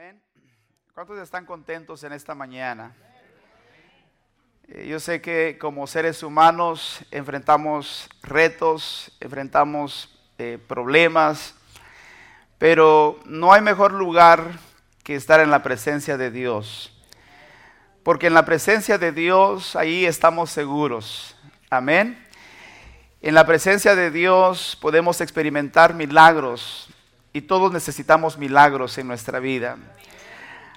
Amén. ¿Cuántos están contentos en esta mañana? Eh, yo sé que como seres humanos enfrentamos retos, enfrentamos eh, problemas, pero no hay mejor lugar que estar en la presencia de Dios. Porque en la presencia de Dios ahí estamos seguros. Amén. En la presencia de Dios podemos experimentar milagros, y todos necesitamos milagros en nuestra vida.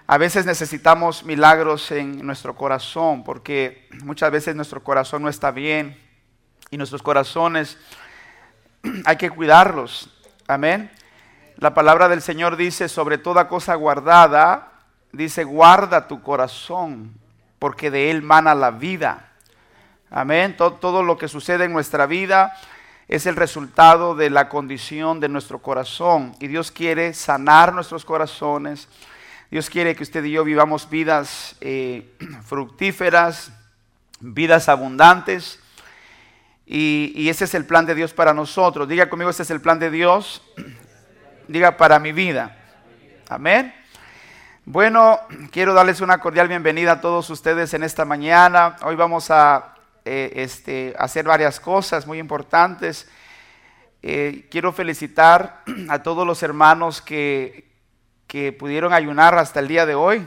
A veces necesitamos milagros en nuestro corazón porque muchas veces nuestro corazón no está bien y nuestros corazones hay que cuidarlos. Amén. La palabra del Señor dice, sobre toda cosa guardada, dice, guarda tu corazón porque de él mana la vida. Amén. Todo, todo lo que sucede en nuestra vida es el resultado de la condición de nuestro corazón. Y Dios quiere sanar nuestros corazones. Dios quiere que usted y yo vivamos vidas eh, fructíferas, vidas abundantes. Y, y, ese es el plan de Dios para nosotros. Diga conmigo, ese es el plan de Dios. Diga para mi vida. Amén. Bueno, quiero darles una cordial bienvenida a todos ustedes en esta mañana. Hoy vamos a eh, este, hacer varias cosas muy importantes. Eh, quiero felicitar a todos los hermanos que, que pudieron ayunar hasta el día de hoy.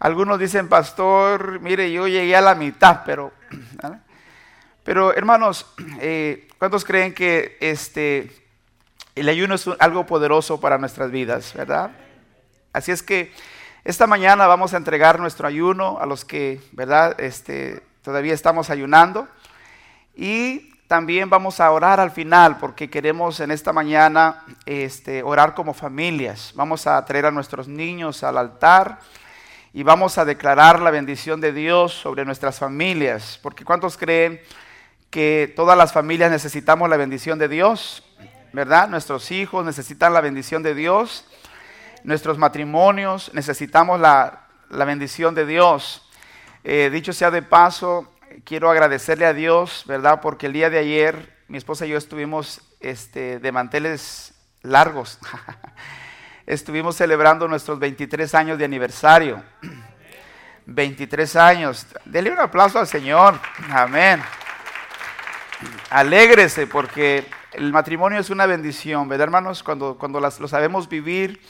Algunos dicen, pastor, mire, yo llegué a la mitad, pero, pero hermanos, eh, ¿cuántos creen que este, el ayuno es algo poderoso para nuestras vidas, verdad? Así es que esta mañana vamos a entregar nuestro ayuno a los que, ¿verdad? Este, todavía estamos ayunando. Y también vamos a orar al final porque queremos en esta mañana este, orar como familias. Vamos a traer a nuestros niños al altar y vamos a declarar la bendición de Dios sobre nuestras familias. Porque ¿cuántos creen que todas las familias necesitamos la bendición de Dios? ¿Verdad? Nuestros hijos necesitan la bendición de Dios nuestros matrimonios, necesitamos la, bendición de Dios. Eh, dicho sea de paso, quiero agradecerle a Dios, ¿verdad? Porque el día de ayer mi esposa y yo estuvimos este, de manteles largos. estuvimos celebrando nuestros 23 años de aniversario. 23 años. Dele un aplauso al Señor. Amén. Alégrese porque el matrimonio es una bendición, ¿verdad, hermanos? Cuando, cuando lo sabemos vivir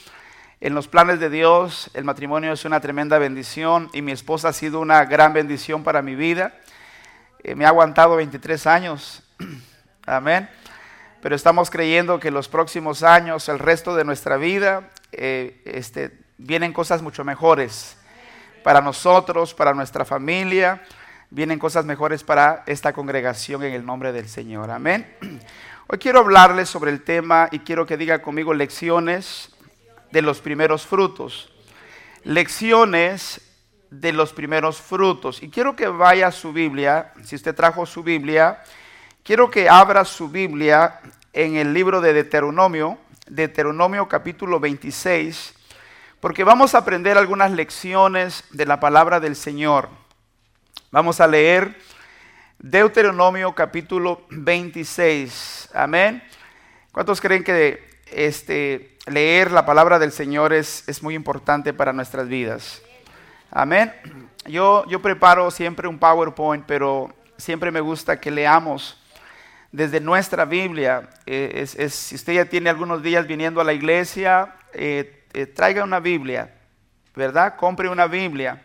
en los planes de Dios, el matrimonio es una tremenda bendición y mi esposa ha sido una gran bendición para mi vida. Eh, me ha aguantado 23 años. Amén. Pero estamos creyendo que los próximos años, el resto de nuestra vida, eh, este, vienen cosas mucho mejores para nosotros, para nuestra familia. Vienen cosas mejores para esta congregación en el nombre del Señor. Amén. Hoy quiero hablarles sobre el tema y quiero que diga conmigo lecciones de los primeros frutos. Lecciones de los primeros frutos. Y quiero que vaya a su Biblia, si usted trajo su Biblia, quiero que abra su Biblia en el libro de Deuteronomio, Deuteronomio capítulo 26, porque vamos a aprender algunas lecciones de la palabra del Señor. Vamos a leer Deuteronomio capítulo 26. Amén. ¿Cuántos creen que este leer la palabra del Señor es, es muy importante para nuestras vidas. Amén. Yo, yo preparo siempre un PowerPoint, pero siempre me gusta que leamos desde nuestra Biblia. Eh, es, si usted ya tiene algunos días viniendo a la iglesia, eh, eh, traiga una Biblia, ¿verdad? Compre una Biblia.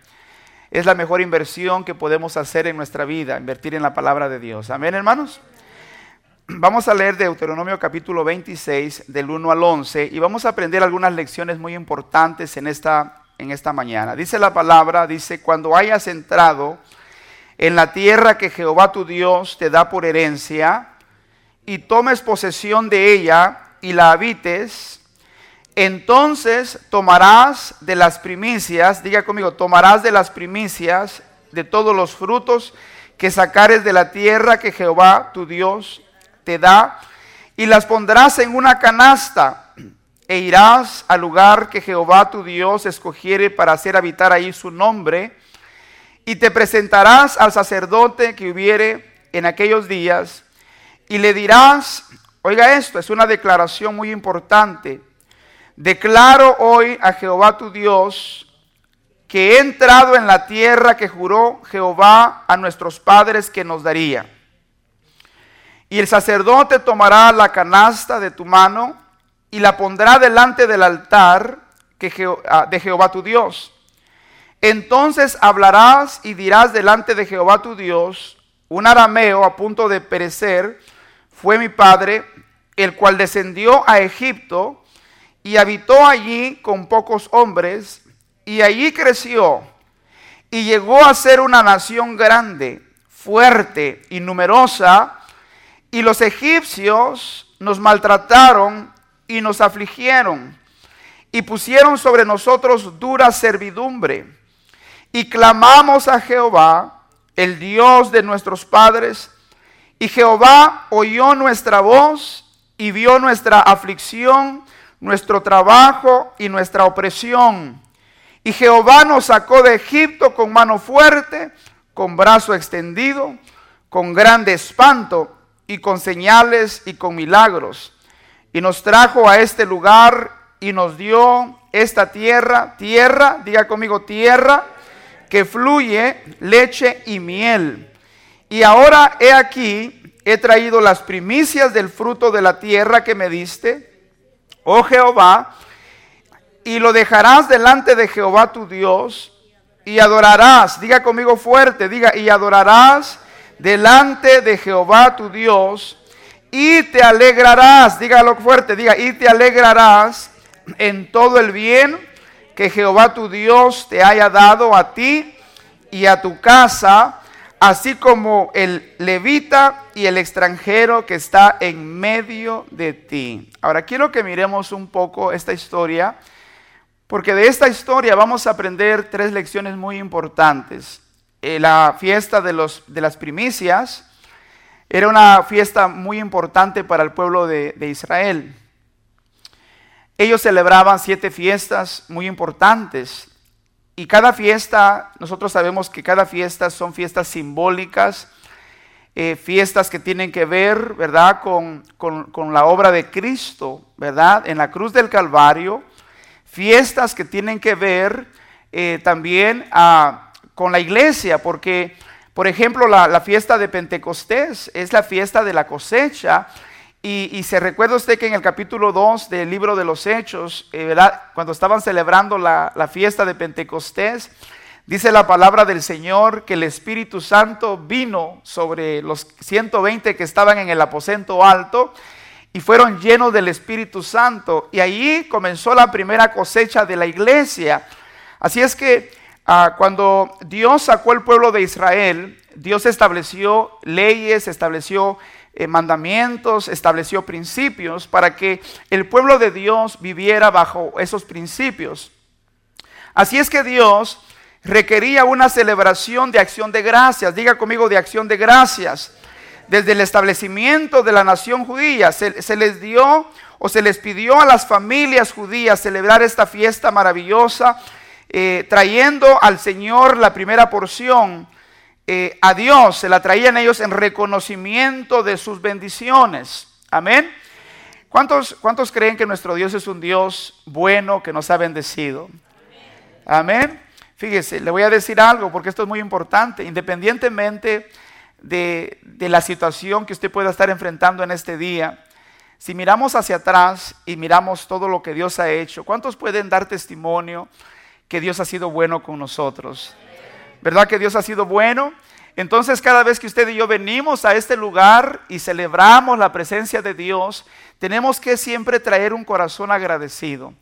Es la mejor inversión que podemos hacer en nuestra vida, invertir en la palabra de Dios. Amén, hermanos. Vamos a leer Deuteronomio capítulo 26 del 1 al 11 y vamos a aprender algunas lecciones muy importantes en esta, en esta mañana. Dice la palabra, dice, cuando hayas entrado en la tierra que Jehová tu Dios te da por herencia y tomes posesión de ella y la habites, entonces tomarás de las primicias, diga conmigo, tomarás de las primicias de todos los frutos que sacares de la tierra que Jehová tu Dios te da, y las pondrás en una canasta, e irás al lugar que Jehová tu Dios escogiere para hacer habitar ahí su nombre, y te presentarás al sacerdote que hubiere en aquellos días, y le dirás, oiga esto, es una declaración muy importante, declaro hoy a Jehová tu Dios que he entrado en la tierra que juró Jehová a nuestros padres que nos daría. Y el sacerdote tomará la canasta de tu mano y la pondrá delante del altar ah, de Jehová tu Dios. Entonces hablarás y dirás delante de Jehová tu Dios, un arameo a punto de perecer fue mi padre, el cual descendió a Egipto y habitó allí con pocos hombres, y allí creció, y llegó a ser una nación grande, fuerte y numerosa, y los egipcios nos maltrataron y nos afligieron, y pusieron sobre nosotros dura servidumbre, y clamamos a Jehová, el Dios de nuestros padres, y Jehová oyó nuestra voz y vio nuestra aflicción, nuestro trabajo y nuestra opresión. Y Jehová nos sacó de Egipto con mano fuerte, con brazo extendido, con grande espanto y con señales y con milagros. Y nos trajo a este lugar y nos dio esta tierra, tierra, diga conmigo tierra, que fluye leche y miel. Y ahora he aquí, he traído las primicias del fruto de la tierra que me diste, oh Jehová, y lo dejarás delante de Jehová tu Dios, y adorarás, diga conmigo fuerte, diga, y adorarás delante de Jehová tu Dios, y te alegrarás, dígalo fuerte, diga, y te alegrarás en todo el bien que Jehová tu Dios te haya dado a ti y a tu casa, así como el levita y el extranjero que está en medio de ti. Ahora quiero que miremos un poco esta historia, porque de esta historia vamos a aprender tres lecciones muy importantes. Eh, la fiesta de, los, de las primicias era una fiesta muy importante para el pueblo de Israel. Ellos celebraban siete fiestas muy importantes y cada fiesta, nosotros sabemos que cada fiesta son fiestas simbólicas, eh, fiestas que tienen que ver, ¿verdad?, con, la obra de Cristo, ¿verdad?, en la cruz del Calvario, fiestas que tienen que ver eh, también ah, con la iglesia, porque, por ejemplo, la, la fiesta de Pentecostés es la fiesta de la cosecha, y, se recuerda usted que en el capítulo 2 del libro de los Hechos, eh, cuando estaban celebrando la, la fiesta de Pentecostés, dice la palabra del Señor que el Espíritu Santo vino sobre los 120 que estaban en el aposento alto y fueron llenos del Espíritu Santo. Y ahí comenzó la primera cosecha de la iglesia. Así es que ah, cuando Dios sacó el pueblo de Israel, Dios estableció leyes, estableció eh, mandamientos, estableció principios para que el pueblo de Dios viviera bajo esos principios. Así es que Dios requería una celebración de acción de gracias. Diga conmigo de acción de gracias. Desde el establecimiento de la nación judía se, les dio o se les pidió a las familias judías celebrar esta fiesta maravillosa, eh, trayendo al Señor la primera porción eh, a Dios, se la traían ellos en reconocimiento de sus bendiciones. Amén. ¿Cuántos, ¿Cuántos creen que nuestro Dios es un Dios bueno que nos ha bendecido? Amén. Fíjese, le voy a decir algo porque esto es muy importante. Independientemente de, de la situación que usted pueda estar enfrentando en este día, si miramos hacia atrás y miramos todo lo que Dios ha hecho, ¿cuántos pueden dar testimonio que Dios ha sido bueno con nosotros? ¿Verdad que Dios ha sido bueno? Entonces cada vez que usted y yo venimos a este lugar y celebramos la presencia de Dios, tenemos que siempre traer un corazón agradecido.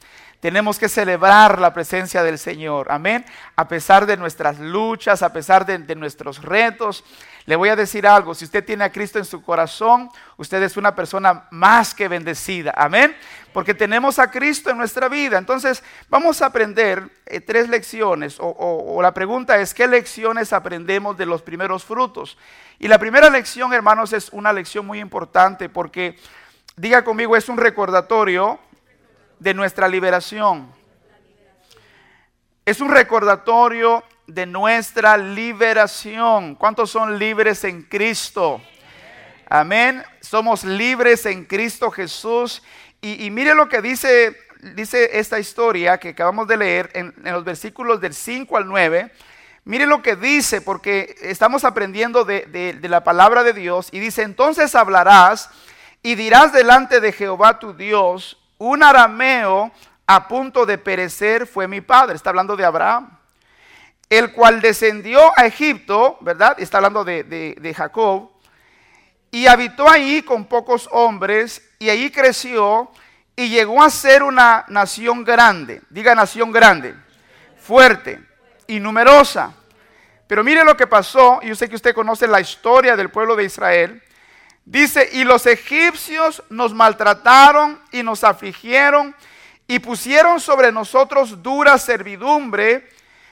Tenemos que celebrar la presencia del Señor. Amén. A pesar de nuestras luchas, a pesar de, nuestros retos. Le voy a decir algo. Si usted tiene a Cristo en su corazón, usted es una persona más que bendecida. Amén. Porque tenemos a Cristo en nuestra vida. Entonces, vamos a aprender eh, tres lecciones. o la pregunta es, ¿qué lecciones aprendemos de los primeros frutos? Y la primera lección, hermanos, es una lección muy importante porque, diga conmigo, es un recordatorio de nuestra liberación. Es un recordatorio de nuestra liberación. ¿Cuántos son libres en Cristo? Amén. Somos libres en Cristo Jesús. Y, mire lo que dice dice esta historia que acabamos de leer en, los versículos del 5 al 9. Mire lo que dice, porque estamos aprendiendo de, la palabra de Dios. Y dice, entonces hablarás y dirás delante de Jehová tu Dios, un arameo a punto de perecer fue mi padre. Está hablando de Abraham. El cual descendió a Egipto, ¿verdad? Está hablando de, de Jacob. Y habitó ahí con pocos hombres y ahí creció y llegó a ser una nación grande, diga nación grande, fuerte y numerosa. Pero mire lo que pasó, y yo sé que usted conoce la historia del pueblo de Israel. Dice, y los egipcios nos maltrataron y nos afligieron y pusieron sobre nosotros dura servidumbre.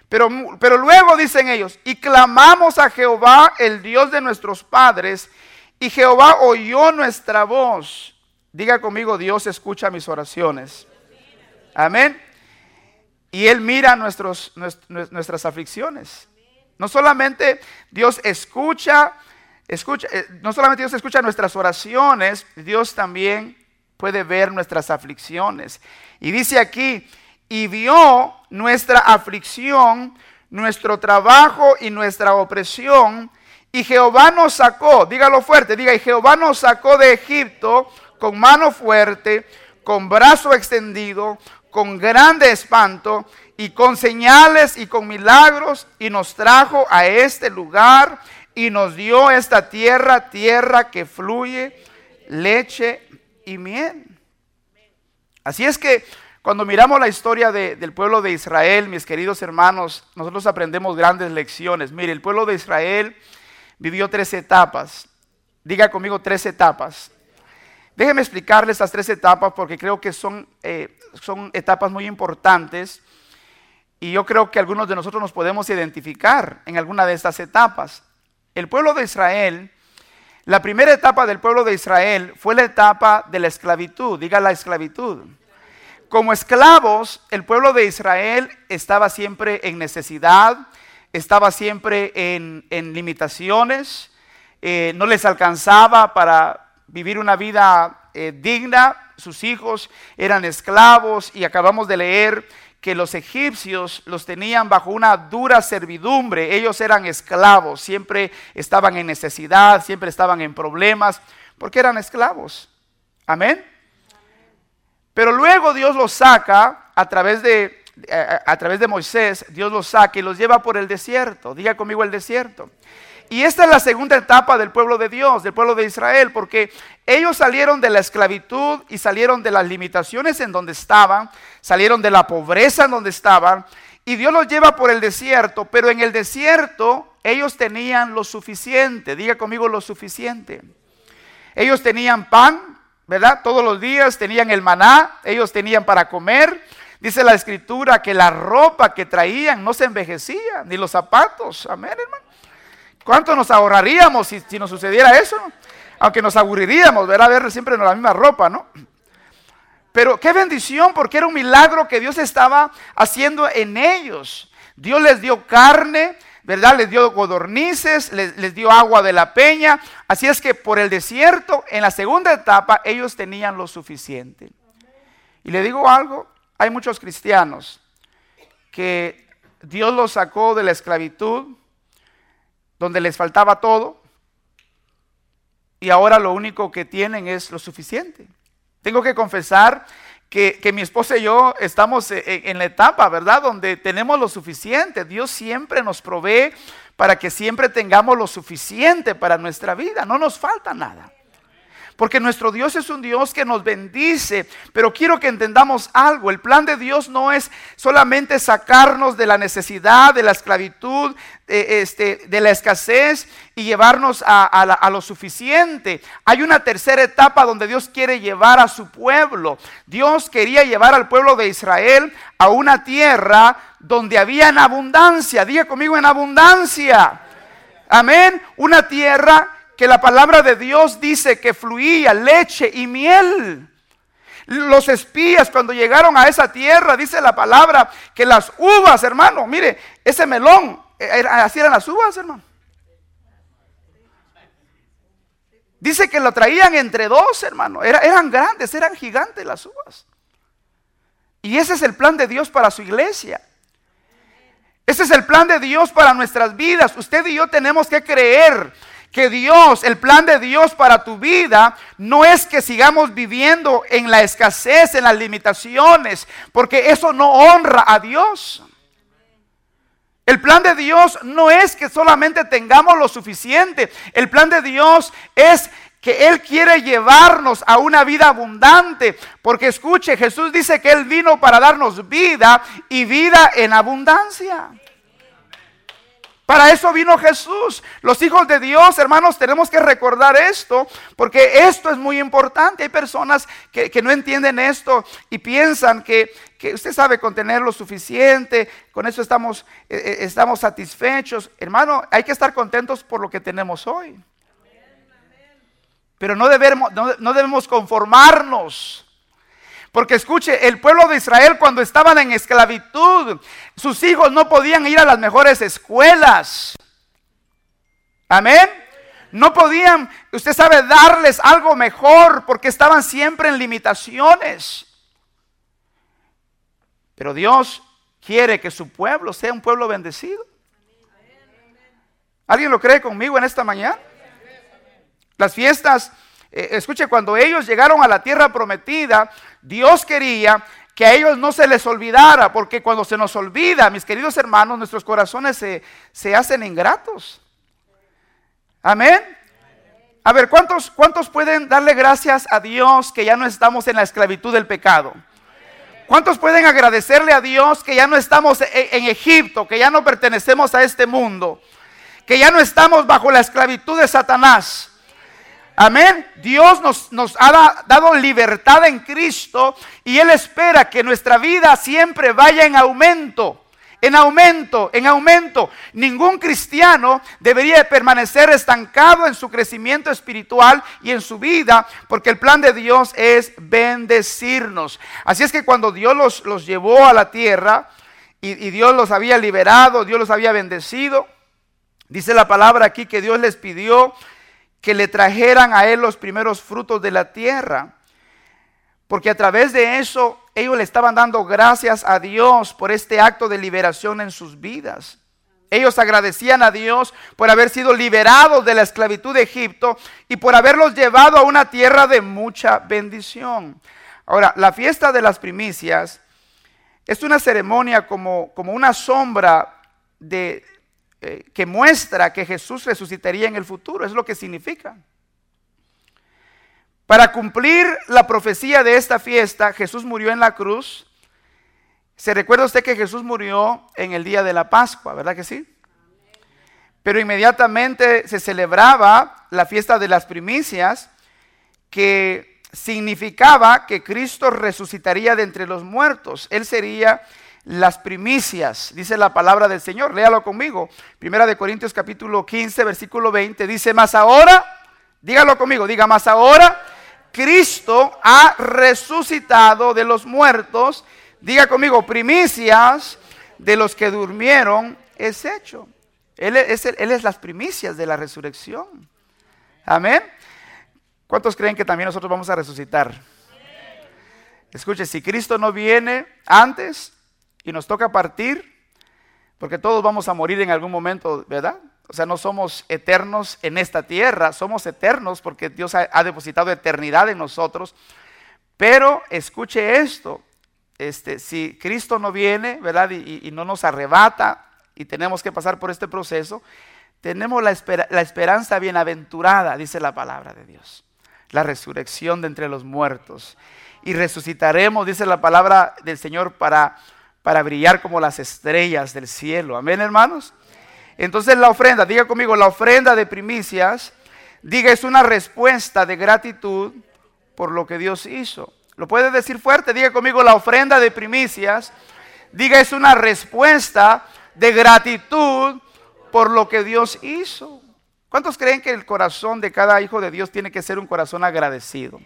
Pero, pero luego dicen ellos, y clamamos a Jehová, el Dios de nuestros padres, y Jehová oyó nuestra voz Diga conmigo, Dios escucha mis oraciones. Amén. Y Él mira nuestros, nuestras aflicciones. No solamente Dios escucha, escucha, eh, no solamente Dios escucha nuestras oraciones, Dios también puede ver nuestras aflicciones. Y dice aquí, y vio nuestra aflicción, nuestro trabajo y nuestra opresión, y Jehová nos sacó, dígalo fuerte, diga, y Jehová nos sacó de Egipto con mano fuerte, con brazo extendido, con grande espanto y con señales y con milagros y nos trajo a este lugar y nos dio esta tierra, tierra que fluye leche y miel. Así es que cuando miramos la historia del pueblo de Israel, mis queridos hermanos, nosotros aprendemos grandes lecciones. Mire, el pueblo de Israel vivió tres etapas. Diga conmigo tres etapas. Déjenme explicarles estas tres etapas porque creo que son, eh, son etapas muy importantes y yo creo que algunos de nosotros nos podemos identificar en alguna de estas etapas. El pueblo de Israel, la primera etapa del pueblo de Israel fue la etapa de la esclavitud, diga la esclavitud. Como esclavos, el pueblo de Israel estaba siempre en necesidad, estaba siempre en, limitaciones, eh, no les alcanzaba para, vivir una vida eh, digna, sus hijos eran esclavos y acabamos de leer que los egipcios los tenían bajo una dura servidumbre, ellos eran esclavos, siempre estaban en necesidad, siempre estaban en problemas, porque eran esclavos. Amén. Pero luego Dios los saca a través de a través de Moisés, Dios los saca y los lleva por el desierto. Diga conmigo el desierto. Y esta es la segunda etapa del pueblo de Dios, del pueblo de Israel, porque ellos salieron de la esclavitud y salieron de las limitaciones en donde estaban, salieron de la pobreza en donde estaban, y Dios los lleva por el desierto, pero en el desierto ellos tenían lo suficiente, diga conmigo lo suficiente. Ellos tenían pan, ¿verdad? Todos los días tenían el maná, ellos tenían para comer. Dice la escritura que la ropa que traían no se envejecía, ni los zapatos. Amén, hermano. ¿Cuánto nos ahorraríamos si, nos sucediera eso? Aunque nos aburriríamos, ver a ver siempre la misma ropa, ¿no? Pero qué bendición, porque era un milagro que Dios estaba haciendo en ellos. Dios les dio carne, ¿verdad? Les dio codornices, les, dio agua de la peña. Así es que por el desierto, en la segunda etapa, ellos tenían lo suficiente. Y le digo algo, hay muchos cristianos que Dios los sacó de la esclavitud, donde les faltaba todo y ahora lo único que tienen es lo suficiente. Tengo que confesar que, mi esposa y yo estamos en, en la etapa, ¿verdad? Donde tenemos lo suficiente. Dios siempre nos provee para que siempre tengamos lo suficiente para nuestra vida. No nos falta nada. Porque nuestro Dios es un Dios que nos bendice. Pero quiero que entendamos algo. El plan de Dios no es solamente sacarnos de la necesidad, de la esclavitud, de, este, de la escasez y llevarnos a, a, lo suficiente. Hay una tercera etapa donde Dios quiere llevar a su pueblo. Dios quería llevar al pueblo de Israel a una tierra donde había en abundancia. Diga conmigo en abundancia. Amén. Una tierra que la palabra de Dios dice que fluía leche y miel. Los espías cuando llegaron a esa tierra, dice la palabra, que las uvas, hermano, mire, ese melón, eh, así eran las uvas, hermano. Dice que lo traían entre dos, hermano. eran grandes, eran gigantes las uvas. Y ese es el plan de Dios para su iglesia. Ese es el plan de Dios para nuestras vidas. Usted y yo tenemos que creer que Dios, el plan de Dios para tu vida, no es que sigamos viviendo en la escasez, en las limitaciones, porque eso no honra a Dios. El plan de Dios no es que solamente tengamos lo suficiente. El plan de Dios es que Él quiere llevarnos a una vida abundante. Porque escuche, Jesús dice que Él vino para darnos vida y vida en abundancia. Para eso vino Jesús. Los hijos de Dios, hermanos, tenemos que recordar esto, porque esto es muy importante. Hay personas que, no entienden esto y piensan que, usted sabe contener lo suficiente, con eso estamos, eh, eh, estamos satisfechos. Hermano, hay que estar contentos por lo que tenemos hoy. Pero no debemos, no, debemos conformarnos. Porque escuche, el pueblo de Israel cuando estaban en esclavitud, sus hijos no podían ir a las mejores escuelas. Amén. No podían, usted sabe, darles algo mejor porque estaban siempre en limitaciones. Pero Dios quiere que su pueblo sea un pueblo bendecido. ¿Alguien lo cree conmigo en esta mañana? Las fiestas, eh, escuche, cuando ellos llegaron a la tierra prometida, Dios quería que a ellos no se les olvidara, porque cuando se nos olvida, mis queridos hermanos, nuestros corazones se, se hacen ingratos. Amén. A ver, ¿cuántos, ¿cuántos pueden darle gracias a Dios que ya no estamos en la esclavitud del pecado? ¿Cuántos pueden agradecerle a Dios que ya no estamos e, en Egipto, que ya no pertenecemos a este mundo, que ya no estamos bajo la esclavitud de Satanás? Amén. Dios nos, nos, ha dado libertad en Cristo y Él espera que nuestra vida siempre vaya en aumento. En aumento, en aumento. Ningún cristiano debería permanecer estancado en su crecimiento espiritual y en su vida, porque el plan de Dios es bendecirnos. Así es que cuando Dios los, los llevó a la tierra y, y Dios los había liberado, Dios los había bendecido, dice la palabra aquí que Dios les pidió que le trajeran a él los primeros frutos de la tierra. Porque a través de eso ellos le estaban dando gracias a Dios por este acto de liberación en sus vidas. Ellos agradecían a Dios por haber sido liberados de la esclavitud de Egipto y por haberlos llevado a una tierra de mucha bendición. Ahora, la fiesta de las primicias es una ceremonia como, como una sombra de, eh, que muestra que Jesús resucitaría en el futuro. Es lo que significa. Para cumplir la profecía de esta fiesta, Jesús murió en la cruz. Se recuerda usted que Jesús murió en el día de la Pascua, ¿verdad que sí? Pero inmediatamente se celebraba la fiesta de las primicias, que significaba que Cristo resucitaría de entre los muertos. Él sería las primicias, dice la palabra del Señor. Léalo conmigo. Primera de Corintios capítulo 15, versículo 20. Dice, más ahora, dígalo conmigo, diga más ahora, Cristo ha resucitado de los muertos. Diga conmigo, primicias de los que durmieron es hecho. Él es, él es las primicias de la resurrección. Amén. ¿Cuántos creen que también nosotros vamos a resucitar? Escuche, si Cristo no viene antes, y nos toca partir, porque todos vamos a morir en algún momento, ¿verdad? O sea, no somos eternos en esta tierra, somos eternos porque Dios ha, depositado eternidad en nosotros. Pero escuche esto, este, si Cristo no viene, ¿verdad? Y, no nos arrebata y tenemos que pasar por este proceso, tenemos la, la esperanza bienaventurada, dice la palabra de Dios. La resurrección de entre los muertos. Y resucitaremos, dice la palabra del Señor, para para brillar como las estrellas del cielo. Amén, hermanos. Entonces la ofrenda, diga conmigo, la ofrenda de primicias, diga, es una respuesta de gratitud por lo que Dios hizo. ¿Lo puede decir fuerte? Diga conmigo, la ofrenda de primicias, diga, es una respuesta de gratitud por lo que Dios hizo. ¿Cuántos creen que el corazón de cada hijo de Dios tiene que ser un corazón agradecido?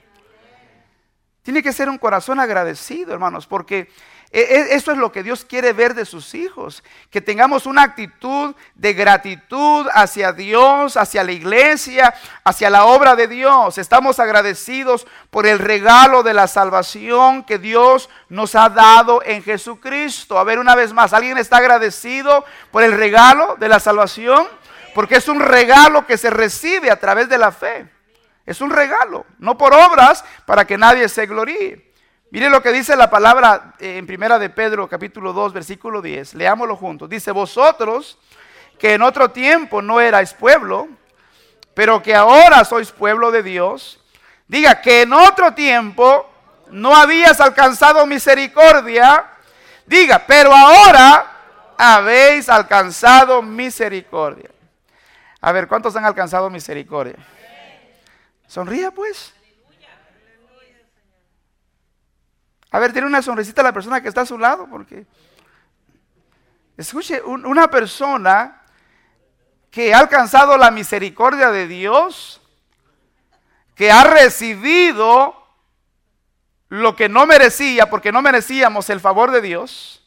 Tiene que ser un corazón agradecido, hermanos, porque E, e, eso es lo que Dios quiere ver de sus hijos, que tengamos una actitud de gratitud hacia Dios, hacia la iglesia, hacia la obra de Dios. Estamos agradecidos por el regalo de la salvación que Dios nos ha dado en Jesucristo. A ver una vez más, ¿alguien está agradecido por el regalo de la salvación? Porque es un regalo que se recibe a través de la fe. Es un regalo, no por obras para que nadie se gloríe. Mire lo que dice la palabra eh, en primera de Pedro capítulo 2 versículo 10. Leámoslo juntos. Dice, vosotros que en otro tiempo no erais pueblo, pero que ahora sois pueblo de Dios. Diga que en otro tiempo no habías alcanzado misericordia. Diga, pero ahora habéis alcanzado misericordia. A ver, ¿cuántos han alcanzado misericordia? Sonría pues. A ver, tiene una sonrisita la persona que está a su lado, porque escuche, una persona que ha alcanzado la misericordia de Dios, que ha recibido lo que no merecía, porque no merecíamos el favor de Dios,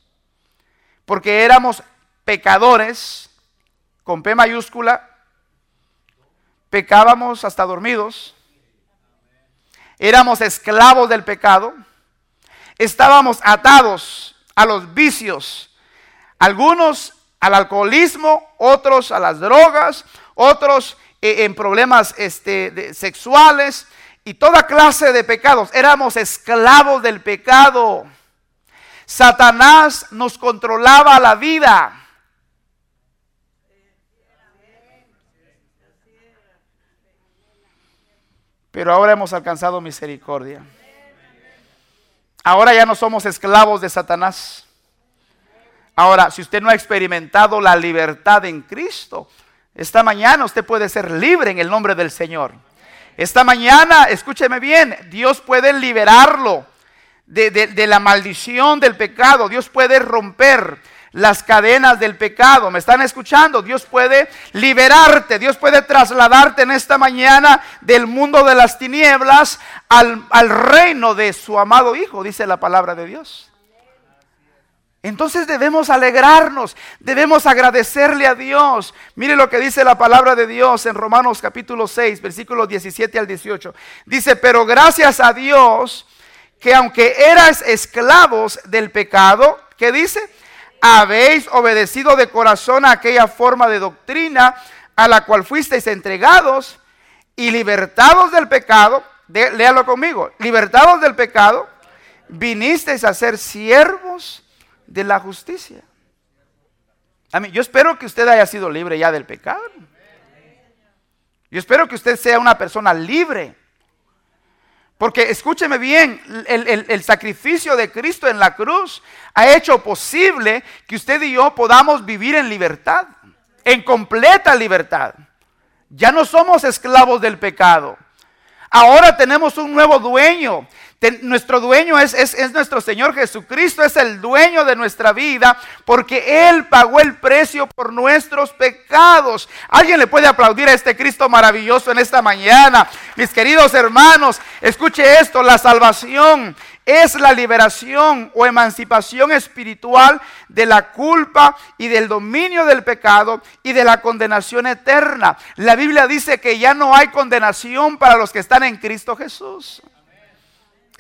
porque éramos pecadores, con P mayúscula, pecábamos hasta dormidos, éramos esclavos del pecado, estábamos atados a los vicios, algunos al alcoholismo, otros a las drogas, otros eh, en problemas este, sexuales y toda clase de pecados. Éramos esclavos del pecado. Satanás nos controlaba la vida. Pero ahora hemos alcanzado misericordia. Ahora ya no somos esclavos de Satanás. Ahora, si usted no ha experimentado la libertad en Cristo, esta mañana usted puede ser libre en el nombre del Señor. Esta mañana, escúcheme bien, Dios puede liberarlo de, de la maldición del pecado. Dios puede romper las cadenas del pecado. ¿Me están escuchando? Dios puede liberarte, Dios puede trasladarte en esta mañana del mundo de las tinieblas al, reino de su amado Hijo, dice la palabra de Dios. Entonces debemos alegrarnos, debemos agradecerle a Dios. Mire lo que dice la palabra de Dios en Romanos capítulo 6, versículos 17 al 18. Dice, pero gracias a Dios que aunque eras esclavos del pecado, ¿qué dice? Habéis obedecido de corazón a aquella forma de doctrina a la cual fuisteis entregados y libertados del pecado, léalo conmigo, libertados del pecado, vinisteis a ser siervos de la justicia. Yo espero que usted haya sido libre ya del pecado. Yo espero que usted sea una persona libre porque escúcheme bien, el, sacrificio de Cristo en la cruz ha hecho posible que usted y yo podamos vivir en libertad, en completa libertad. Ya no somos esclavos del pecado. Ahora tenemos un nuevo dueño nuestro dueño es, es, nuestro Señor Jesucristo, es el dueño de nuestra vida, porque Él pagó el precio por nuestros pecados. ¿Alguien le puede aplaudir a este Cristo maravilloso en esta mañana? Mis queridos hermanos, escuche esto, la salvación es la liberación o emancipación espiritual de la culpa y del dominio del pecado y de la condenación eterna. La Biblia dice que ya no hay condenación para los que están en Cristo Jesús.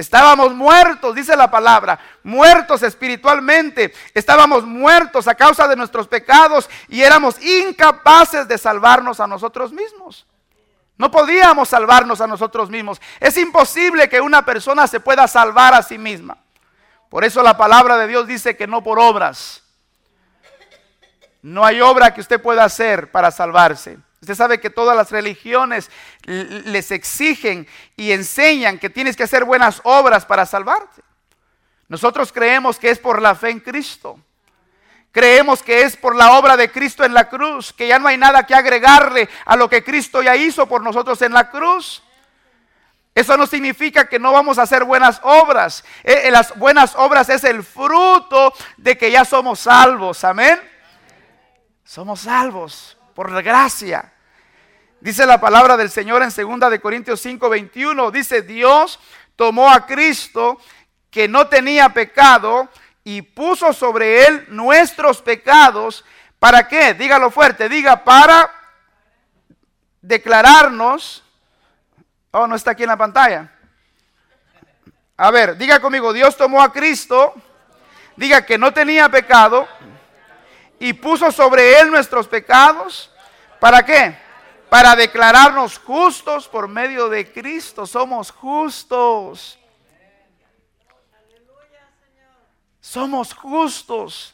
Estábamos muertos, dice la palabra, muertos espiritualmente. Estábamos muertos a causa de nuestros pecados y éramos incapaces de salvarnos a nosotros mismos. No podíamos salvarnos a nosotros mismos. Es imposible que una persona se pueda salvar a sí misma. Por eso la palabra de Dios dice que no por obras. No hay obra que usted pueda hacer para salvarse. Usted sabe que todas las religiones les exigen y enseñan que tienes que hacer buenas obras para salvarte. Nosotros creemos que es por la fe en Cristo. Creemos que es por la obra de Cristo en la cruz, que ya no hay nada que agregarle a lo que Cristo ya hizo por nosotros en la cruz. Eso no significa que no vamos a hacer buenas obras. Eh, eh, las buenas obras es el fruto de que ya somos salvos. Amén. Somos salvos por gracia. Dice la palabra del Señor en 2 de Corintios 5, 21. Dice, Dios tomó a Cristo que no tenía pecado y puso sobre él nuestros pecados. ¿Para qué? Dígalo fuerte, diga para declararnos. Oh, no está aquí en la pantalla. A ver, diga conmigo, Dios tomó a Cristo, diga que no tenía pecado y puso sobre él nuestros pecados. ¿Para qué? Para declararnos justos por medio de Cristo. Somos justos. Somos justos.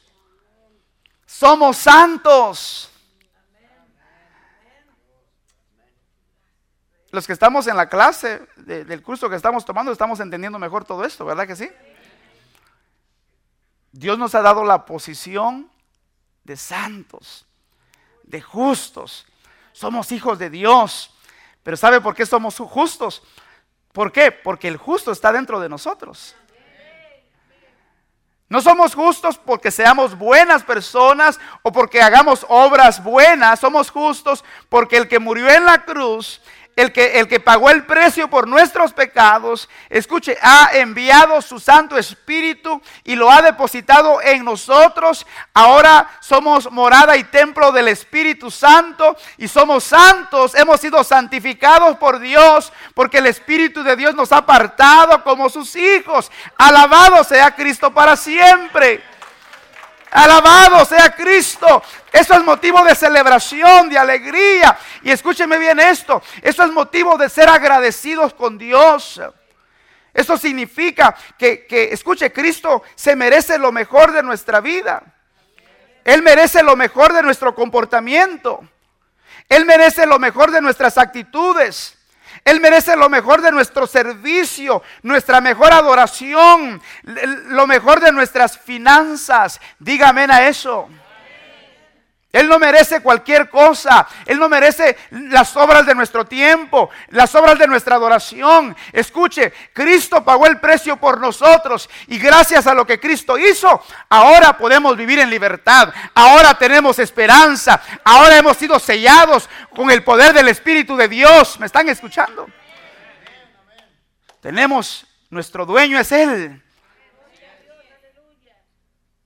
Somos santos. Los que estamos en la clase del curso que estamos tomando estamos entendiendo mejor todo esto, ¿verdad que sí? Dios nos ha dado la posición de santos, de justos. Somos hijos de Dios. Pero ¿sabe por qué somos justos? ¿Por qué? Porque el justo está dentro de nosotros. No somos justos porque seamos buenas personas o porque hagamos obras buenas. Somos justos porque el que murió en la cruz el que, el que pagó el precio por nuestros pecados, escuche, ha enviado su Santo Espíritu y lo ha depositado en nosotros. Ahora somos morada y templo del Espíritu Santo y somos santos. Hemos sido santificados por Dios porque el Espíritu de Dios nos ha apartado como sus hijos. Alabado sea Cristo para siempre. Alabado sea Cristo. Eso es motivo de celebración, de alegría. Y escúcheme bien esto. Eso es motivo de ser agradecidos con Dios. Eso significa que, que, escuche, Cristo se merece lo mejor de nuestra vida. Él merece lo mejor de nuestro comportamiento. Él merece lo mejor de nuestras actitudes. Él merece lo mejor de nuestro servicio, nuestra mejor adoración, lo mejor de nuestras finanzas. Dígame a eso. Él no merece cualquier cosa. Él no merece las obras de nuestro tiempo, las obras de nuestra adoración. Escuche, Cristo pagó el precio por nosotros y gracias a lo que Cristo hizo, ahora podemos vivir en libertad. Ahora tenemos esperanza. Ahora hemos sido sellados con el poder del Espíritu de Dios. ¿Me están escuchando? Tenemos, nuestro dueño es Él.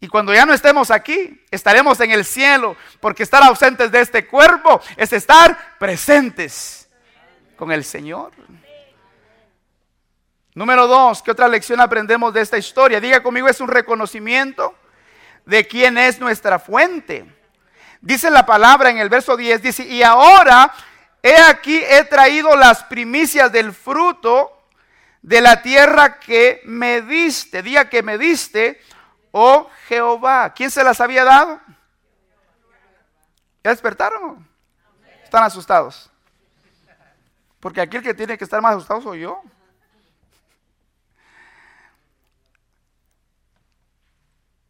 Y cuando ya no estemos aquí, estaremos en el cielo, porque estar ausentes de este cuerpo es estar presentes con el Señor. Número dos, ¿qué otra lección aprendemos de esta historia? Diga conmigo, es un reconocimiento de quién es nuestra fuente. Dice la palabra en el verso 10, dice, y ahora he aquí he traído las primicias del fruto de la tierra que me diste. Diga que me diste oh Jehová. ¿Quién se las había dado? ¿Ya despertaron? Están asustados. Porque aquí el que tiene que estar más asustado soy yo.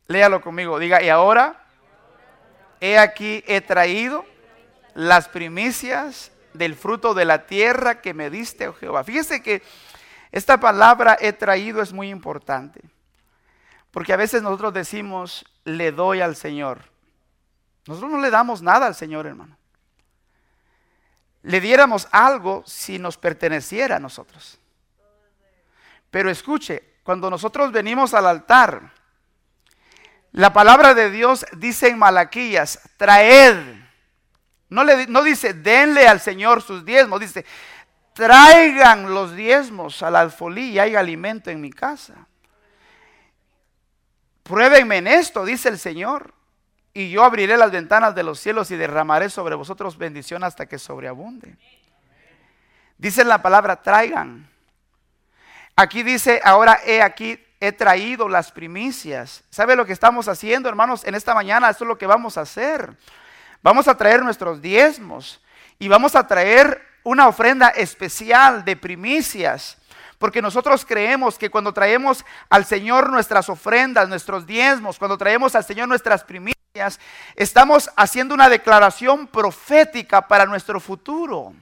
Léalo conmigo. Diga, y ahora he aquí, he traído las primicias del fruto de la tierra que me diste, oh Jehová. Fíjese que esta palabra he traído es muy importante. Porque a veces nosotros decimos, le doy al Señor. Nosotros no le damos nada al Señor, hermano. Le diéramos algo si nos perteneciera a nosotros. Pero escuche, cuando nosotros venimos al altar, la palabra de Dios dice en Malaquías, traed. No, le, no dice, denle al Señor sus diezmos, dice, traigan los diezmos al alfolí y hay alimento en mi casa. Pruébenme en esto, dice el Señor, y yo abriré las ventanas de los cielos y derramaré sobre vosotros bendición hasta que sobreabunde. Dice la palabra, traigan. Aquí dice, ahora he aquí, he traído las primicias. ¿Sabe lo que estamos haciendo, hermanos? En esta mañana, esto es lo que vamos a hacer. Vamos a traer nuestros diezmos y vamos a traer una ofrenda especial de primicias porque nosotros creemos que cuando traemos al Señor nuestras ofrendas, nuestros diezmos, cuando traemos al Señor nuestras primicias, estamos haciendo una declaración profética para nuestro futuro.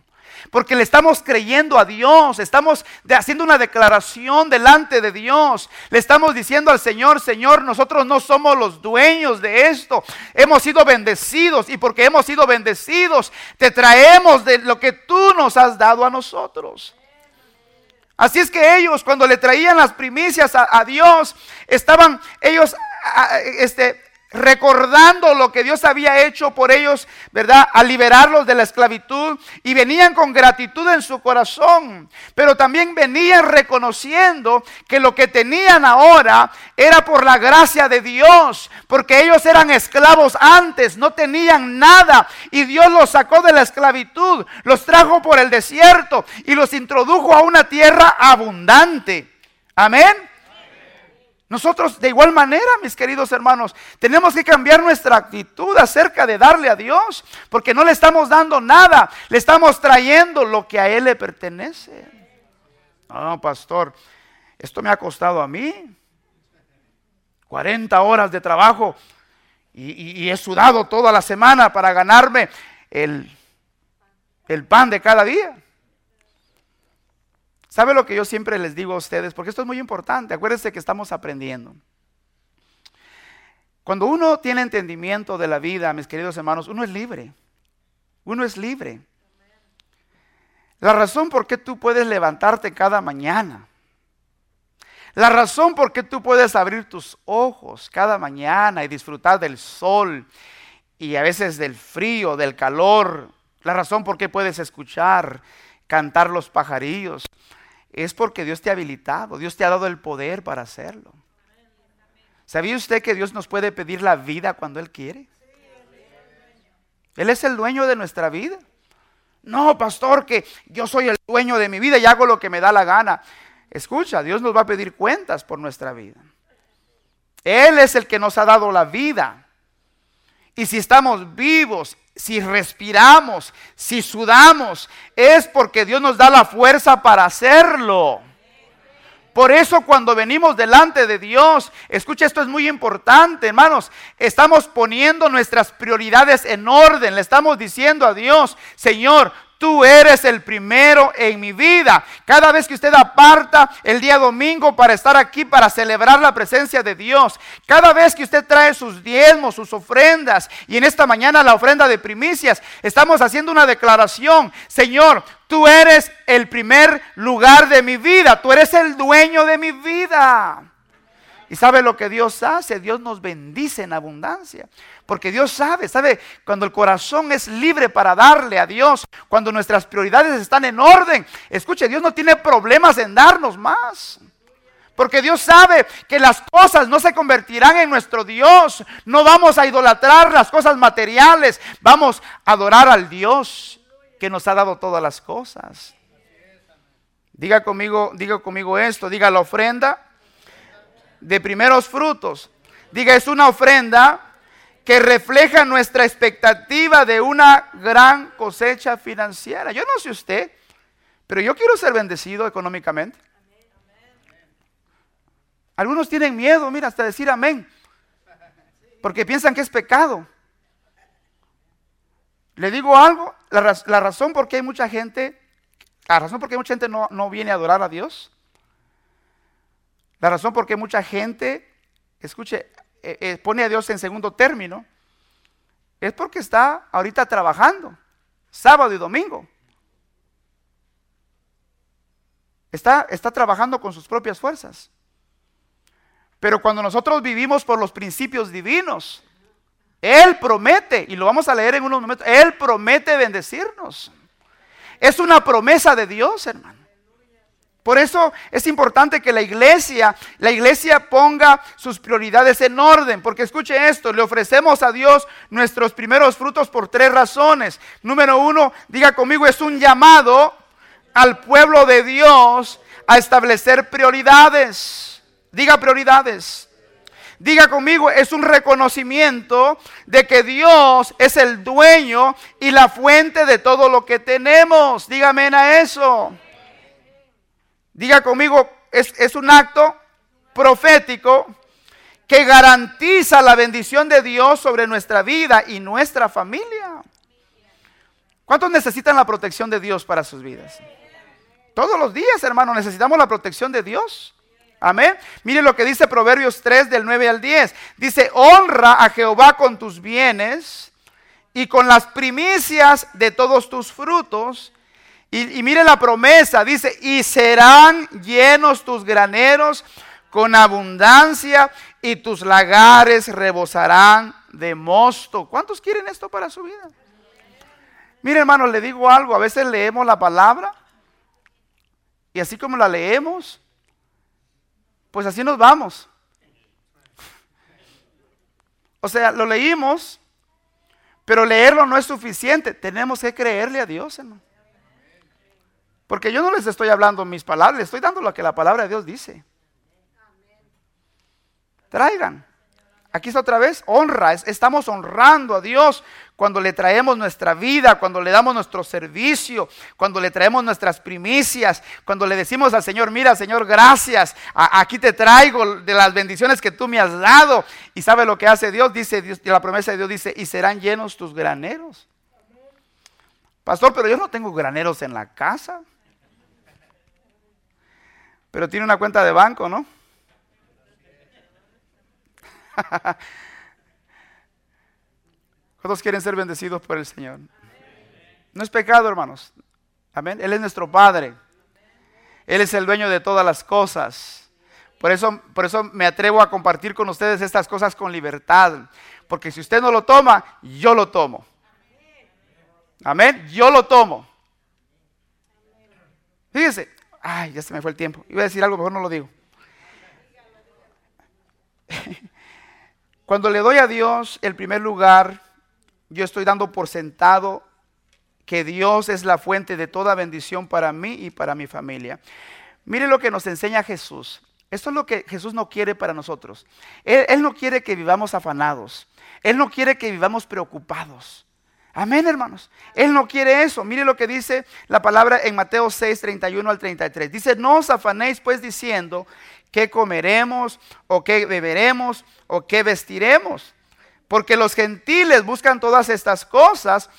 Porque le estamos creyendo a Dios, estamos haciendo una declaración delante de Dios. Le estamos diciendo al Señor, Señor, nosotros no somos los dueños de esto. Hemos sido bendecidos y porque hemos sido bendecidos, te traemos de lo que tú nos has dado a nosotros. Así es que ellos cuando le traían las primicias a, Dios, estaban ellos este, recordando lo que Dios había hecho por ellos, ¿verdad? A liberarlos de la esclavitud y venían con gratitud en su corazón, pero también venían reconociendo que lo que tenían ahora era por la gracia de Dios, porque ellos eran esclavos antes, no tenían nada y Dios los sacó de la esclavitud, los trajo por el desierto y los introdujo a una tierra abundante. Amén. Nosotros de igual manera, mis queridos hermanos, tenemos que cambiar nuestra actitud acerca de darle a Dios, porque no le estamos dando nada, le estamos trayendo lo que a Él le pertenece. No, pastor, esto me ha costado a mí 40 horas de trabajo y, he sudado toda la semana para ganarme el, el pan de cada día. ¿Sabe lo que yo siempre les digo a ustedes? Porque esto es muy importante. Acuérdense que estamos aprendiendo. Cuando uno tiene entendimiento de la vida, mis queridos hermanos, uno es libre. Uno es libre. La razón por qué tú puedes levantarte cada mañana. La razón por qué tú puedes abrir tus ojos cada mañana y disfrutar del sol y a veces del frío, del calor. La razón por qué puedes escuchar, cantar los pajarillos es porque Dios te ha habilitado, Dios te ha dado el poder para hacerlo. ¿Sabía usted que Dios nos puede pedir la vida cuando Él quiere? Él es el dueño de nuestra vida. No, pastor, que yo soy el dueño de mi vida y hago lo que me da la gana. Escucha, Dios nos va a pedir cuentas por nuestra vida. Él es el que nos ha dado la vida. Y si estamos vivos si respiramos, si sudamos, es porque Dios nos da la fuerza para hacerlo. Por eso cuando venimos delante de Dios, escucha, esto es muy importante, hermanos, estamos poniendo nuestras prioridades en orden, le estamos diciendo a Dios, Señor, Tú eres el primero en mi vida. Cada vez que usted aparta el día domingo para estar aquí, para celebrar la presencia de Dios. Cada vez que usted trae sus diezmos, sus ofrendas. Y en esta mañana la ofrenda de primicias. Estamos haciendo una declaración. Señor, tú eres el primer lugar de mi vida. Tú eres el dueño de mi vida. ¿Y sabe lo que Dios hace? Dios nos bendice en abundancia. Porque Dios sabe, sabe, cuando el corazón es libre para darle a Dios, cuando nuestras prioridades están en orden, escuche, Dios no tiene problemas en darnos más. Porque Dios sabe que las cosas no se convertirán en nuestro Dios. No vamos a idolatrar las cosas materiales. Vamos a adorar al Dios que nos ha dado todas las cosas. Diga conmigo, diga conmigo esto. Diga la ofrenda de primeros frutos. Diga, es una ofrenda que refleja nuestra expectativa de una gran cosecha financiera. Yo no sé usted, pero yo quiero ser bendecido económicamente. Algunos tienen miedo, mira, hasta decir amén, porque piensan que es pecado. Le digo algo, la, razón por qué hay mucha gente, la razón por qué mucha gente no, no viene a adorar a Dios, la razón por qué mucha gente, escuche, eh, eh, pone a Dios en segundo término, es porque está ahorita trabajando, sábado y domingo. Está, está trabajando con sus propias fuerzas. Pero cuando nosotros vivimos por los principios divinos, Él promete, y lo vamos a leer en unos momentos, Él promete bendecirnos. Es una promesa de Dios, hermano. Por eso es importante que la iglesia, la iglesia ponga sus prioridades en orden, porque escuche esto, le ofrecemos a Dios nuestros primeros frutos por tres razones. Número uno, diga conmigo, es un llamado al pueblo de Dios a establecer prioridades. Diga prioridades. Diga conmigo, es un reconocimiento de que Dios es el dueño y la fuente de todo lo que tenemos. Dígame a eso. Diga conmigo, es, un acto profético que garantiza la bendición de Dios sobre nuestra vida y nuestra familia. ¿Cuántos necesitan la protección de Dios para sus vidas? Todos los días, hermano, necesitamos la protección de Dios. Amén. Mire lo que dice Proverbios 3 del 9 al 10. Dice, honra a Jehová con tus bienes y con las primicias de todos tus frutos y, mire la promesa, dice, y serán llenos tus graneros con abundancia y tus lagares rebosarán de mosto. ¿Cuántos quieren esto para su vida? Mire hermano, le digo algo, a veces leemos la palabra y así como la leemos, pues así nos vamos. O sea, lo leímos, pero leerlo no es suficiente. Tenemos que creerle a Dios, hermano. Porque yo no les estoy hablando mis palabras, estoy dando lo que la palabra de Dios dice. Traigan. Aquí está otra vez, honra. Estamos honrando a Dios cuando le traemos nuestra vida, cuando le damos nuestro servicio, cuando le traemos nuestras primicias, cuando le decimos al Señor, mira Señor, gracias, aquí te traigo de las bendiciones que tú me has dado. Y sabe lo que hace Dios, dice Dios, la promesa de Dios dice, y serán llenos tus graneros. Pastor, pero yo no tengo graneros en la casa. Pero tiene una cuenta de banco, ¿no? ¿Cuántos quieren ser bendecidos por el Señor? No es pecado, hermanos. Amén. Él es nuestro Padre. Él es el dueño de todas las cosas. Por eso, por eso me atrevo a compartir con ustedes estas cosas con libertad. Porque si usted no lo toma, yo lo tomo. Amén. Yo lo tomo. Fíjese. Ay, ya se me fue el tiempo. Iba a decir algo, mejor no lo digo. Cuando le doy a Dios el primer lugar, yo estoy dando por sentado que Dios es la fuente de toda bendición para mí y para mi familia. Mire lo que nos enseña Jesús. Esto es lo que Jesús no quiere para nosotros. Él, él, no quiere que vivamos afanados. Él no quiere que vivamos preocupados. Amén, hermanos. Él no quiere eso. Mire lo que dice la palabra en Mateo 6, 31 al 33. Dice, no os afanéis pues diciendo, qué comeremos o qué beberemos o qué vestiremos. Porque los gentiles buscan todas estas cosas,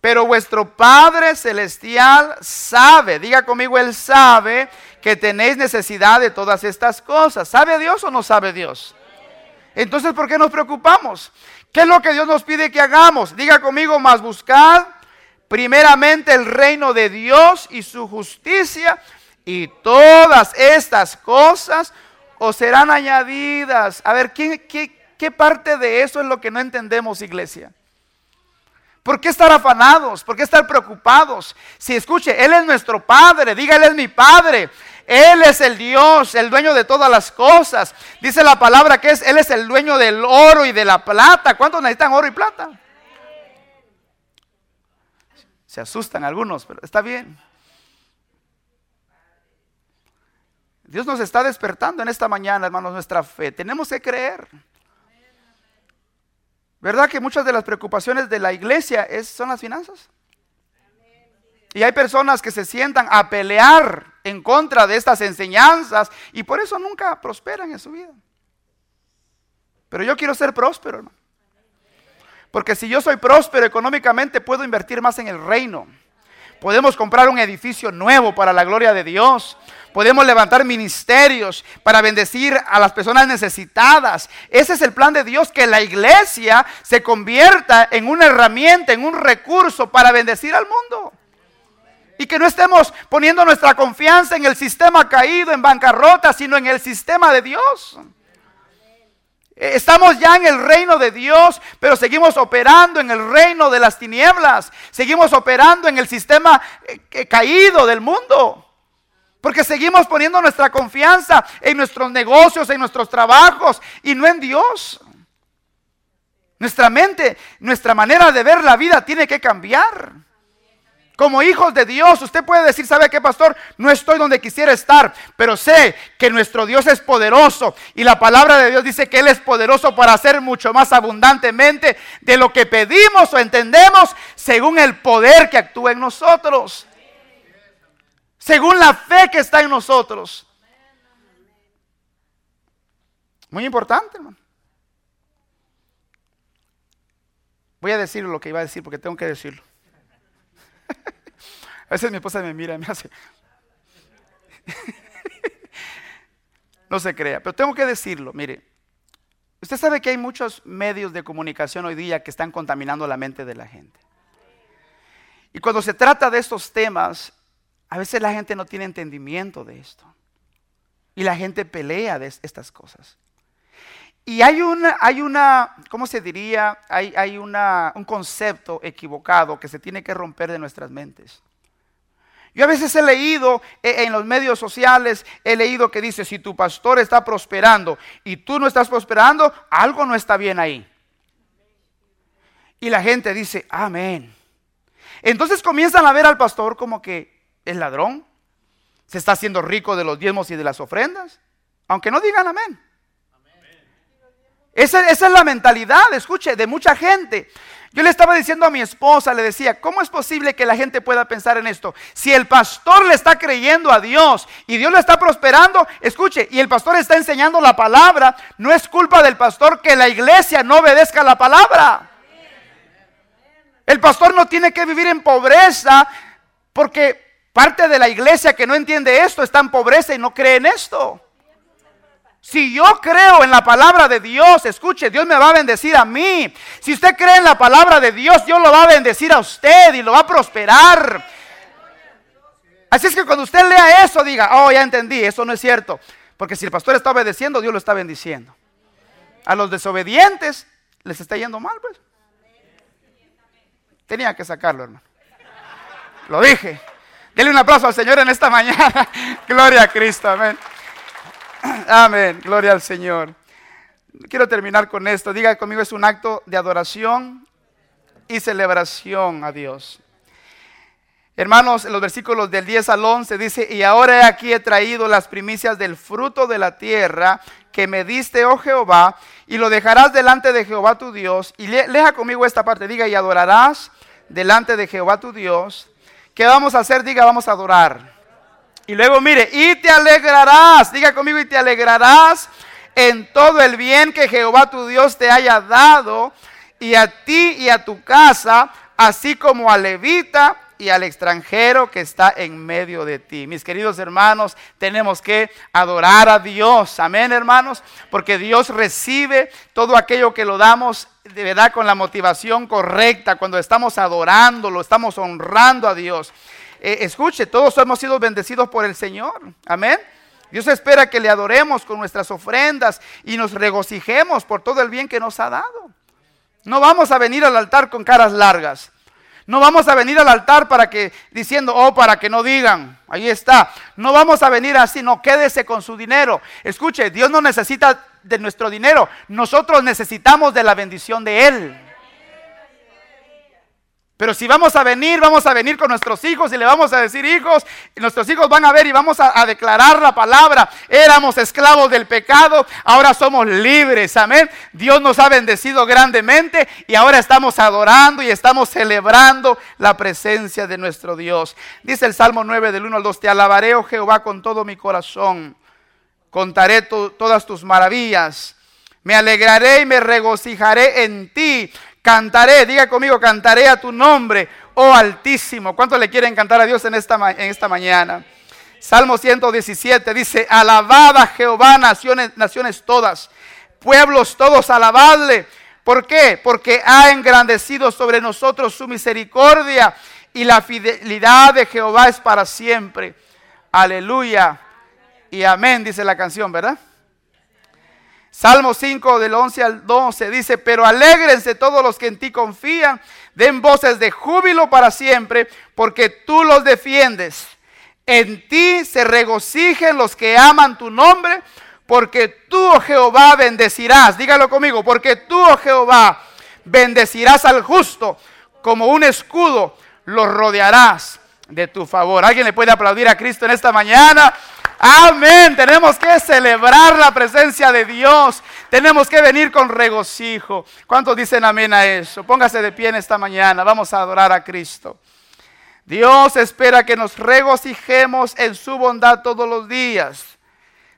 pero vuestro Padre Celestial sabe, diga conmigo, Él sabe que tenéis necesidad de todas estas cosas. ¿Sabe Dios o no sabe Dios? Entonces, ¿por qué nos preocupamos? ¿Qué es lo que Dios nos pide que hagamos? Diga conmigo, más buscad primeramente el reino de Dios y su justicia y todas estas cosas os serán añadidas. A ver, ¿qué, qué, parte de eso es lo que no entendemos, iglesia? ¿Por qué estar afanados? ¿Por qué estar preocupados? Si escuche, Él es nuestro Padre, diga Él es mi Padre. Él es el Dios, el dueño de todas las cosas. Dice la palabra que es, Él es el dueño del oro y de la plata. ¿Cuántos necesitan oro y plata? Se asustan algunos, pero está bien. Dios nos está despertando en esta mañana, hermanos, nuestra fe. Tenemos que creer. ¿Verdad que muchas de las preocupaciones de la iglesia son las finanzas? Y hay personas que se sientan a pelear en contra de estas enseñanzas y por eso nunca prosperan en su vida. Pero yo quiero ser próspero, hermano. Porque si yo soy próspero económicamente, puedo invertir más en el reino. Podemos comprar un edificio nuevo para la gloria de Dios. Podemos levantar ministerios para bendecir a las personas necesitadas. Ese es el plan de Dios, que la iglesia se convierta en una herramienta, en un recurso para bendecir al mundo. Y que no estemos poniendo nuestra confianza en el sistema caído, en bancarrota, sino en el sistema de Dios. Eh, estamos ya en el reino de Dios, pero seguimos operando en el reino de las tinieblas. Seguimos operando en el sistema eh, caído del mundo. Porque seguimos poniendo nuestra confianza en nuestros negocios, en nuestros trabajos y no en Dios. Nuestra mente, nuestra manera de ver la vida tiene que cambiar. Como hijos de Dios, usted puede decir, ¿sabe qué, pastor? No estoy donde quisiera estar, pero sé que nuestro Dios es poderoso y la palabra de Dios dice que Él es poderoso para hacer mucho más abundantemente de lo que pedimos o entendemos según el poder que actúa en nosotros. Según la fe que está en nosotros. Muy importante, hermano. Voy a decir lo que iba a decir porque tengo que decirlo. A veces mi esposa me mira y me hace... no se crea, pero tengo que decirlo, mire. Usted sabe que hay muchos medios de comunicación hoy día que están contaminando la mente de la gente. Y cuando se trata de estos temas, a veces la gente no tiene entendimiento de esto. Y la gente pelea de estas cosas. Y hay una, hay una ¿cómo se diría? Hay, una, un concepto equivocado que se tiene que romper de nuestras mentes. Yo a veces he leído eh, en los medios sociales, he leído que dice, si tu pastor está prosperando y tú no estás prosperando, algo no está bien ahí. Y la gente dice, amén. Entonces comienzan a ver al pastor como que es ladrón, se está haciendo rico de los diezmos y de las ofrendas, aunque no digan amén. Esa, es la mentalidad, escuche, de mucha gente. Yo le estaba diciendo a mi esposa, le decía, ¿cómo es posible que la gente pueda pensar en esto? Si el pastor le está creyendo a Dios y Dios le está prosperando, escuche, y el pastor está enseñando la palabra, no es culpa del pastor que la iglesia no obedezca la palabra. El pastor no tiene que vivir en pobreza porque parte de la iglesia que no entiende esto está en pobreza y no cree en esto. Si yo creo en la palabra de Dios, escuche, Dios me va a bendecir a mí. Si usted cree en la palabra de Dios, Dios lo va a bendecir a usted y lo va a prosperar. Así es que cuando usted lea eso, diga, oh, ya entendí, eso no es cierto. Porque si el pastor está obedeciendo, Dios lo está bendiciendo. A los desobedientes les está yendo mal, pues. Tenía que sacarlo, hermano. Lo dije. Dele un aplauso al Señor en esta mañana. Gloria a Cristo, amén. Amén, gloria al Señor. Quiero terminar con esto. Diga conmigo, es un acto de adoración y celebración a Dios. Hermanos, en los versículos del 10 al 11 dice, y ahora aquí he traído las primicias del fruto de la tierra que me diste, oh Jehová, y lo dejarás delante de Jehová tu Dios. Y leja conmigo esta parte, diga, y adorarás delante de Jehová tu Dios. ¿Qué vamos a hacer? Diga, vamos a adorar. Y luego mire, y te alegrarás, diga conmigo, y te alegrarás en todo el bien que Jehová tu Dios te haya dado, y a ti y a tu casa, así como a Levita y al extranjero que está en medio de ti. Mis queridos hermanos, tenemos que adorar a Dios. Amén, hermanos, porque Dios recibe todo aquello que lo damos de verdad con la motivación correcta, cuando estamos adorando, lo estamos honrando a Dios. Eh, escuche, todos hemos sido bendecidos por el Señor. Amén. Dios espera que le adoremos con nuestras ofrendas y nos regocijemos por todo el bien que nos ha dado. No vamos a venir al altar con caras largas. No vamos a venir al altar para que diciendo, oh, para que no digan, ahí está. No vamos a venir así, no quédese con su dinero. Escuche, Dios no necesita de nuestro dinero, nosotros necesitamos de la bendición de Él. Pero si vamos a venir, vamos a venir con nuestros hijos y le vamos a decir, hijos, nuestros hijos van a ver y vamos a, declarar la palabra. Éramos esclavos del pecado, ahora somos libres, amén. Dios nos ha bendecido grandemente y ahora estamos adorando y estamos celebrando la presencia de nuestro Dios. Dice el Salmo 9 del 1 al 2, te alabaré, oh Jehová, con todo mi corazón. Contaré todas tus maravillas. Me alegraré y me regocijaré en ti Cantaré, diga conmigo, cantaré a tu nombre, oh Altísimo. ¿Cuánto le quieren cantar a Dios en esta, en esta mañana? Salmo 117 dice, alabad a Jehová naciones, naciones todas, pueblos todos, alabadle. ¿Por qué? Porque ha engrandecido sobre nosotros su misericordia y la fidelidad de Jehová es para siempre. Aleluya y amén, dice la canción, ¿verdad? Salmo 5 del 11 al 12 dice, pero alégrense todos los que en ti confían, den voces de júbilo para siempre, porque tú los defiendes. En ti se regocijen los que aman tu nombre, porque tú, oh Jehová, bendecirás. Dígalo conmigo, porque tú, oh Jehová, bendecirás al justo, como un escudo los rodearás de tu favor. ¿Alguien le puede aplaudir a Cristo en esta mañana? Amén. Tenemos que celebrar la presencia de Dios. Tenemos que venir con regocijo. ¿Cuántos dicen amén a eso? Póngase de pie en esta mañana. Vamos a adorar a Cristo. Dios espera que nos regocijemos en su bondad todos los días.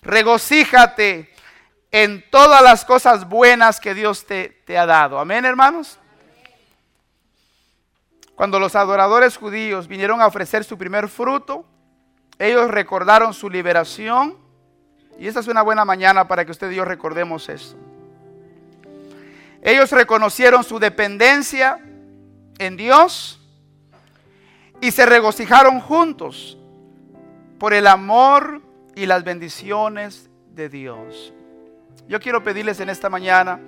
Regocíjate en todas las cosas buenas que Dios te, te ha dado. Amén, hermanos. Cuando los adoradores judíos vinieron a ofrecer su primer fruto, ellos recordaron su liberación. Y esta es una buena mañana para que usted y yo recordemos eso. Ellos reconocieron su dependencia en Dios y se regocijaron juntos por el amor y las bendiciones de Dios. Yo quiero pedirles en esta mañana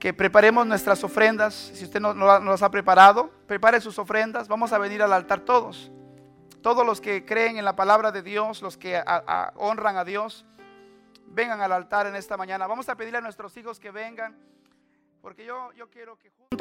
que preparemos nuestras ofrendas. Si usted no, las ha preparado, prepare sus ofrendas. Vamos a venir al altar todos. Todos los que creen en la palabra de Dios, los que honran a Dios, vengan al altar en esta mañana. Vamos a pedirle a nuestros hijos que vengan, porque yo, yo quiero que juntos...